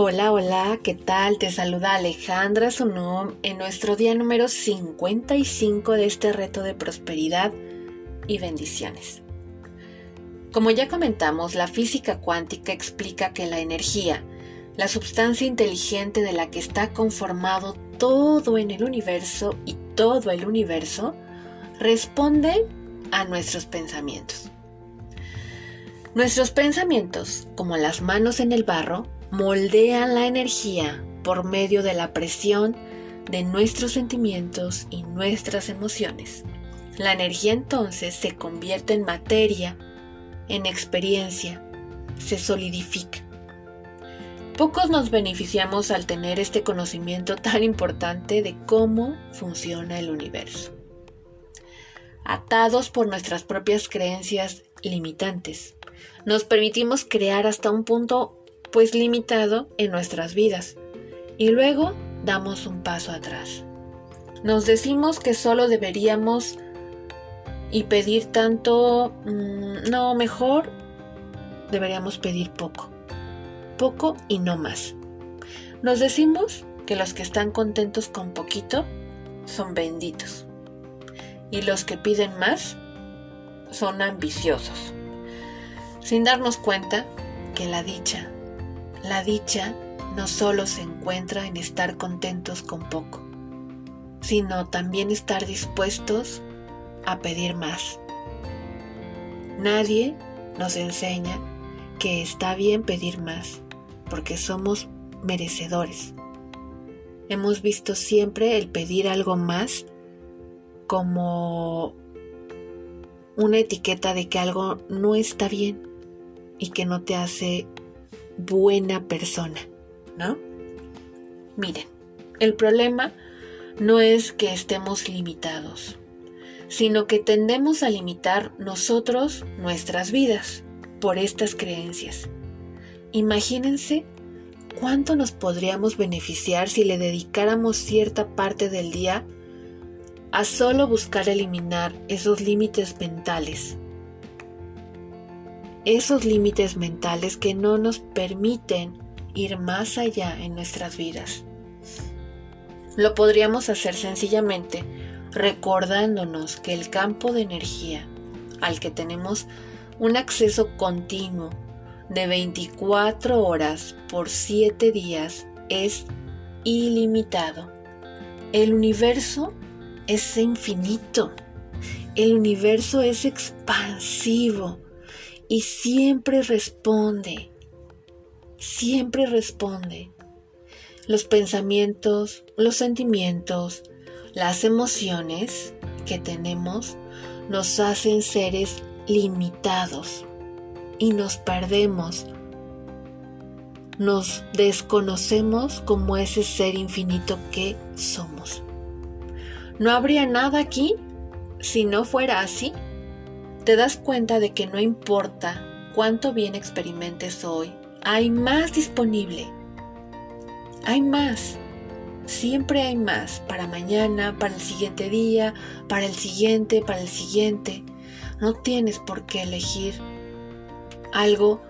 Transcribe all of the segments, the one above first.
Hola, hola, ¿qué tal? Te saluda Alejandra Sunum en nuestro día número 55 de este reto de prosperidad y bendiciones. Como ya comentamos, la física cuántica explica que la energía, la sustancia inteligente de la que está conformado todo en el universo y todo el universo, responde a nuestros pensamientos. Nuestros pensamientos, como las manos en el barro, moldean la energía por medio de la presión de nuestros sentimientos y nuestras emociones. La energía entonces se convierte en materia, en experiencia, se solidifica. Pocos nos beneficiamos al tener este conocimiento tan importante de cómo funciona el universo. Atados por nuestras propias creencias limitantes, nos permitimos crear hasta un punto pues limitado en nuestras vidas. Y luego damos un paso atrás. Nos decimos que solo deberíamos y pedir tanto, mm, no, mejor deberíamos pedir poco. Poco y no más. Nos decimos que los que están contentos con poquito son benditos. Y los que piden más son ambiciosos. Sin darnos cuenta que la dicha la dicha no solo se encuentra en estar contentos con poco, sino también estar dispuestos a pedir más. Nadie nos enseña que está bien pedir más, porque somos merecedores. Hemos visto siempre el pedir algo más como una etiqueta de que algo no está bien y que no te hace buena persona, ¿no? Miren, el problema no es que estemos limitados, sino que tendemos a limitar nosotros nuestras vidas por estas creencias. Imagínense cuánto nos podríamos beneficiar si le dedicáramos cierta parte del día a solo buscar eliminar esos límites mentales esos límites mentales que no nos permiten ir más allá en nuestras vidas. Lo podríamos hacer sencillamente recordándonos que el campo de energía al que tenemos un acceso continuo de 24 horas por 7 días es ilimitado. El universo es infinito. El universo es expansivo y siempre responde, siempre responde. Los pensamientos, los sentimientos, las emociones que tenemos nos hacen seres limitados y nos perdemos. Nos desconocemos como ese ser infinito que somos. No habría nada aquí si no fuera así te das cuenta de que no importa cuánto bien experimentes hoy, hay más disponible. Hay más. Siempre hay más para mañana, para el siguiente día, para el siguiente, para el siguiente. No tienes por qué elegir algo,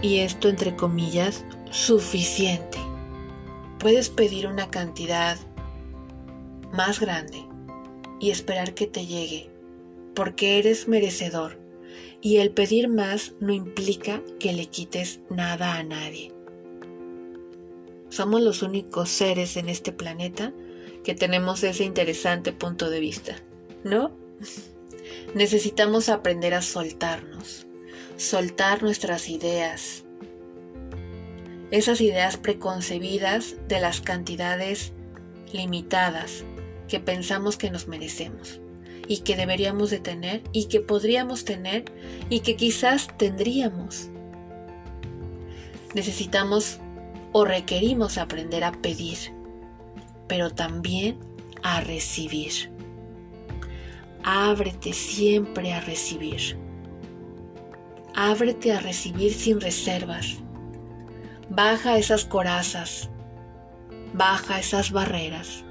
y esto entre comillas, suficiente. Puedes pedir una cantidad más grande y esperar que te llegue porque eres merecedor y el pedir más no implica que le quites nada a nadie. Somos los únicos seres en este planeta que tenemos ese interesante punto de vista, ¿no? Necesitamos aprender a soltarnos, soltar nuestras ideas, esas ideas preconcebidas de las cantidades limitadas que pensamos que nos merecemos y que deberíamos de tener y que podríamos tener y que quizás tendríamos. Necesitamos o requerimos aprender a pedir, pero también a recibir. Ábrete siempre a recibir. Ábrete a recibir sin reservas. Baja esas corazas. Baja esas barreras.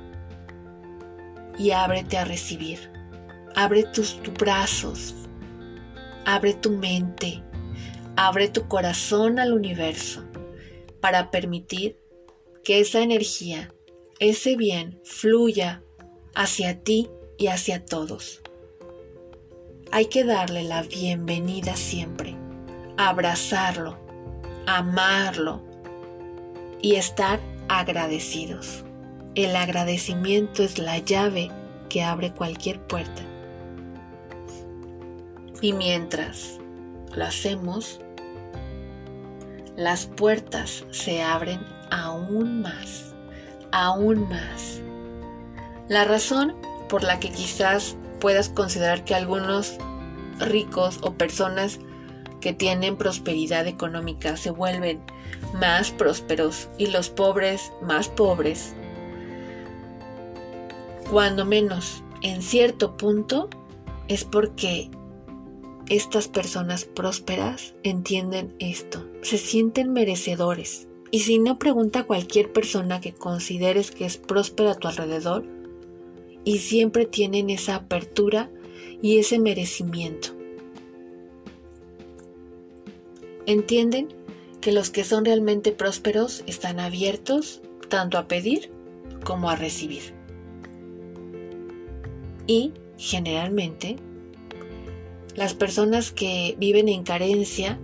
Y ábrete a recibir. Abre tus, brazos, abre tu mente, abre tu corazón al universo para permitir que esa energía, ese bien, fluya hacia ti y hacia todos. Hay que darle la bienvenida siempre, abrazarlo, amarlo y estar agradecidos. El agradecimiento es la llave que abre cualquier puerta. Y mientras lo hacemos, las puertas se abren aún más, aún más. La razón por la que quizás puedas considerar que algunos ricos o personas que tienen prosperidad económica se vuelven más prósperos y los pobres más pobres, cuando menos en cierto punto es porque estas personas prósperas entienden esto, se sienten merecedores. Y si no, pregunta a cualquier persona que consideres que es próspera a tu alrededor y siempre tienen esa apertura y ese merecimiento. Entienden que los que son realmente prósperos están abiertos tanto a pedir como a recibir. Y generalmente las personas que viven en carencia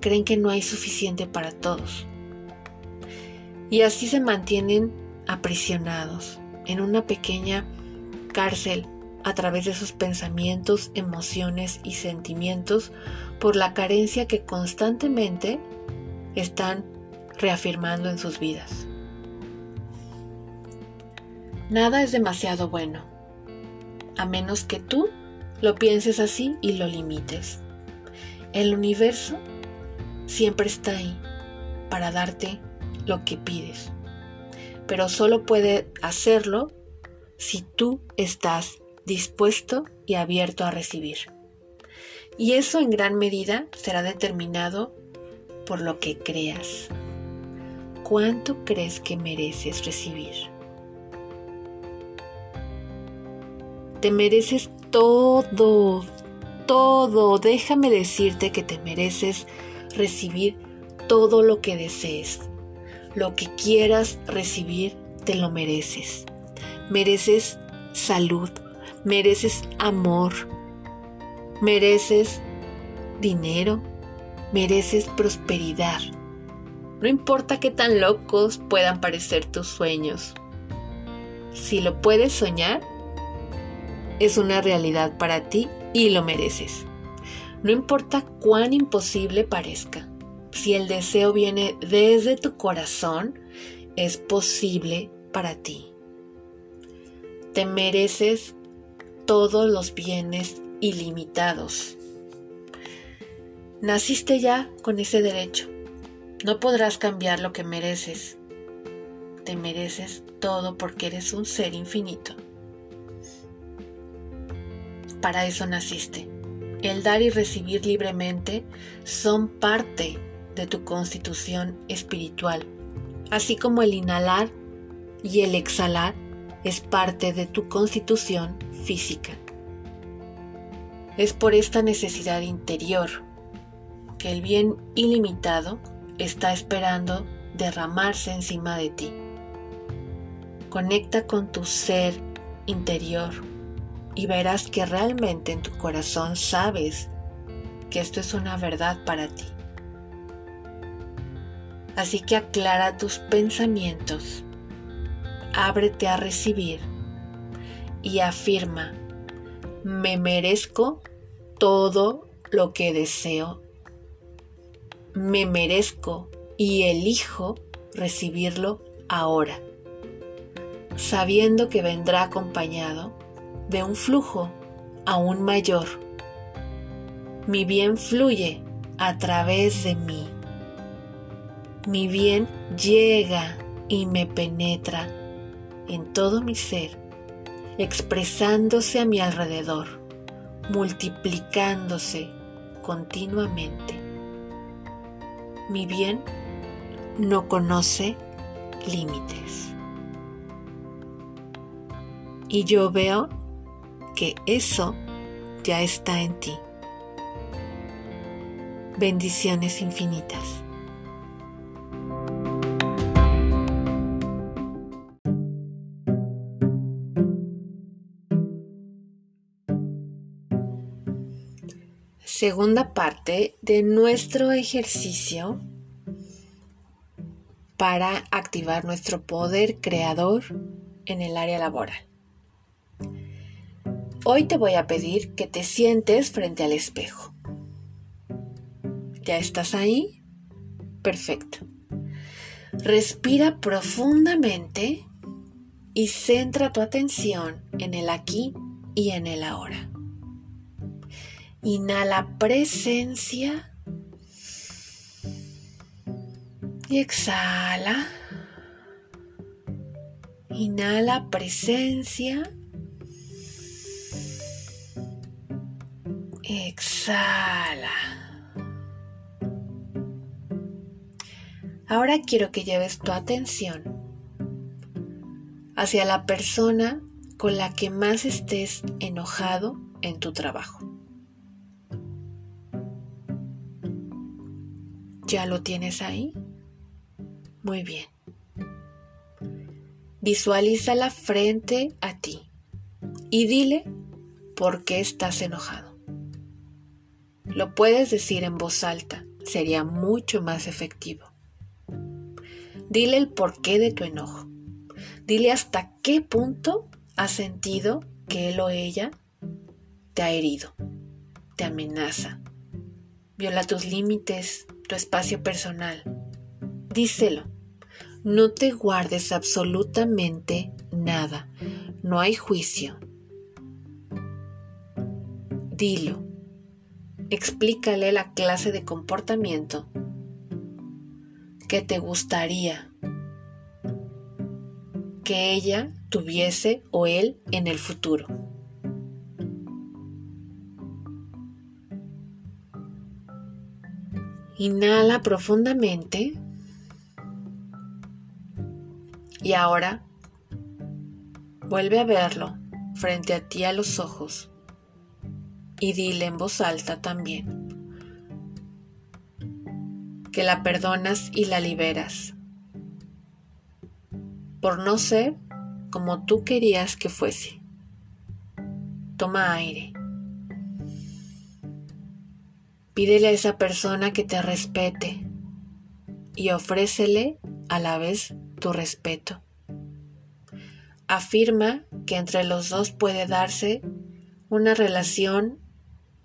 creen que no hay suficiente para todos. Y así se mantienen aprisionados en una pequeña cárcel a través de sus pensamientos, emociones y sentimientos por la carencia que constantemente están reafirmando en sus vidas. Nada es demasiado bueno, a menos que tú lo pienses así y lo limites. El universo siempre está ahí para darte lo que pides, pero solo puede hacerlo si tú estás dispuesto y abierto a recibir. Y eso en gran medida será determinado por lo que creas. ¿Cuánto crees que mereces recibir? Te mereces todo, todo. Déjame decirte que te mereces recibir todo lo que desees. Lo que quieras recibir, te lo mereces. Mereces salud, mereces amor, mereces dinero, mereces prosperidad. No importa qué tan locos puedan parecer tus sueños. Si lo puedes soñar, es una realidad para ti y lo mereces. No importa cuán imposible parezca, si el deseo viene desde tu corazón, es posible para ti. Te mereces todos los bienes ilimitados. Naciste ya con ese derecho. No podrás cambiar lo que mereces. Te mereces todo porque eres un ser infinito para eso naciste. El dar y recibir libremente son parte de tu constitución espiritual, así como el inhalar y el exhalar es parte de tu constitución física. Es por esta necesidad interior que el bien ilimitado está esperando derramarse encima de ti. Conecta con tu ser interior y verás que realmente en tu corazón sabes que esto es una verdad para ti. Así que aclara tus pensamientos, ábrete a recibir y afirma, me merezco todo lo que deseo. Me merezco y elijo recibirlo ahora, sabiendo que vendrá acompañado de un flujo aún mayor. Mi bien fluye a través de mí. Mi bien llega y me penetra en todo mi ser, expresándose a mi alrededor, multiplicándose continuamente. Mi bien no conoce límites. Y yo veo que eso ya está en ti. Bendiciones infinitas. Segunda parte de nuestro ejercicio para activar nuestro poder creador en el área laboral. Hoy te voy a pedir que te sientes frente al espejo. ¿Ya estás ahí? Perfecto. Respira profundamente y centra tu atención en el aquí y en el ahora. Inhala presencia y exhala. Inhala presencia. Exhala. Ahora quiero que lleves tu atención hacia la persona con la que más estés enojado en tu trabajo. ¿Ya lo tienes ahí? Muy bien. Visualízala frente a ti y dile por qué estás enojado. Lo puedes decir en voz alta, sería mucho más efectivo. Dile el porqué de tu enojo. Dile hasta qué punto has sentido que él o ella te ha herido, te amenaza, viola tus límites, tu espacio personal. Díselo. No te guardes absolutamente nada. No hay juicio. Dilo. Explícale la clase de comportamiento que te gustaría que ella tuviese o él en el futuro. Inhala profundamente. Y ahora vuelve a verlo frente a ti a los ojos y dile en voz alta también que la perdonas y la liberas por no ser como tú querías que fuese. Toma aire. Pídele a esa persona que te respete y ofrécele a la vez tu respeto. Afirma que entre los dos puede darse una relación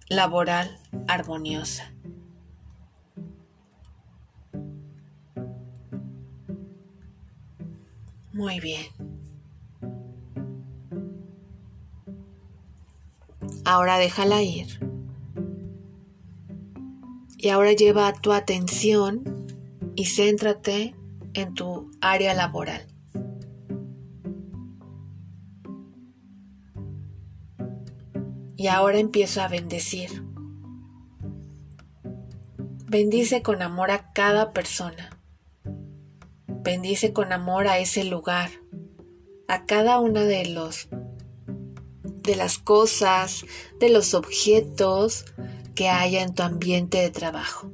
laboral armoniosa. Muy bien. Ahora déjala ir. Y ahora lleva tu atención y céntrate en tu área laboral. Y ahora empiezo a bendecir. Bendice con amor a cada persona. Bendice con amor a ese lugar, a cada una de los de las cosas, de los objetos, que haya en tu ambiente de trabajo.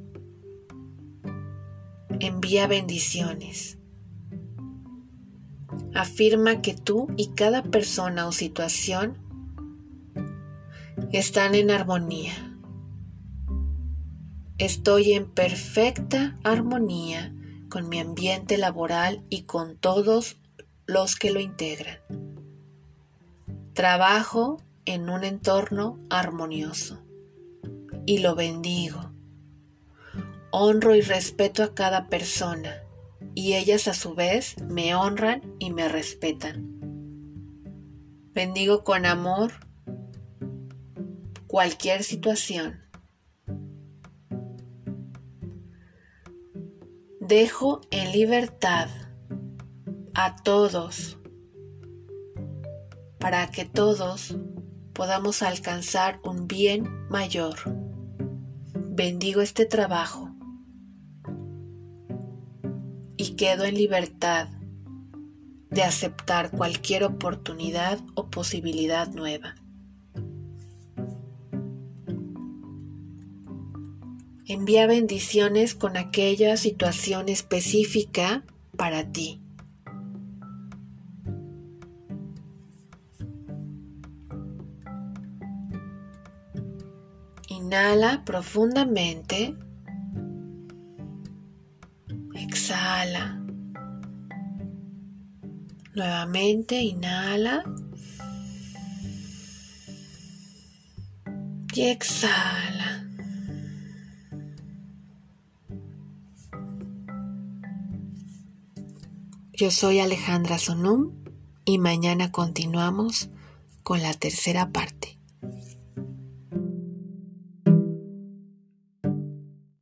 Envía bendiciones. Afirma que tú y cada persona o situación están en armonía. Estoy en perfecta armonía con mi ambiente laboral y con todos los que lo integran. Trabajo en un entorno armonioso y lo bendigo. Honro y respeto a cada persona y ellas a su vez me honran y me respetan. Bendigo con amor cualquier situación. Dejo en libertad a todos para que todos podamos alcanzar un bien mayor bendigo este trabajo y quedo en libertad de aceptar cualquier oportunidad o posibilidad nueva. Envía bendiciones con aquella situación específica para ti. Inhala profundamente. Exhala. Nuevamente inhala. Y exhala. Yo soy Alejandra Sonum y mañana continuamos con la tercera parte.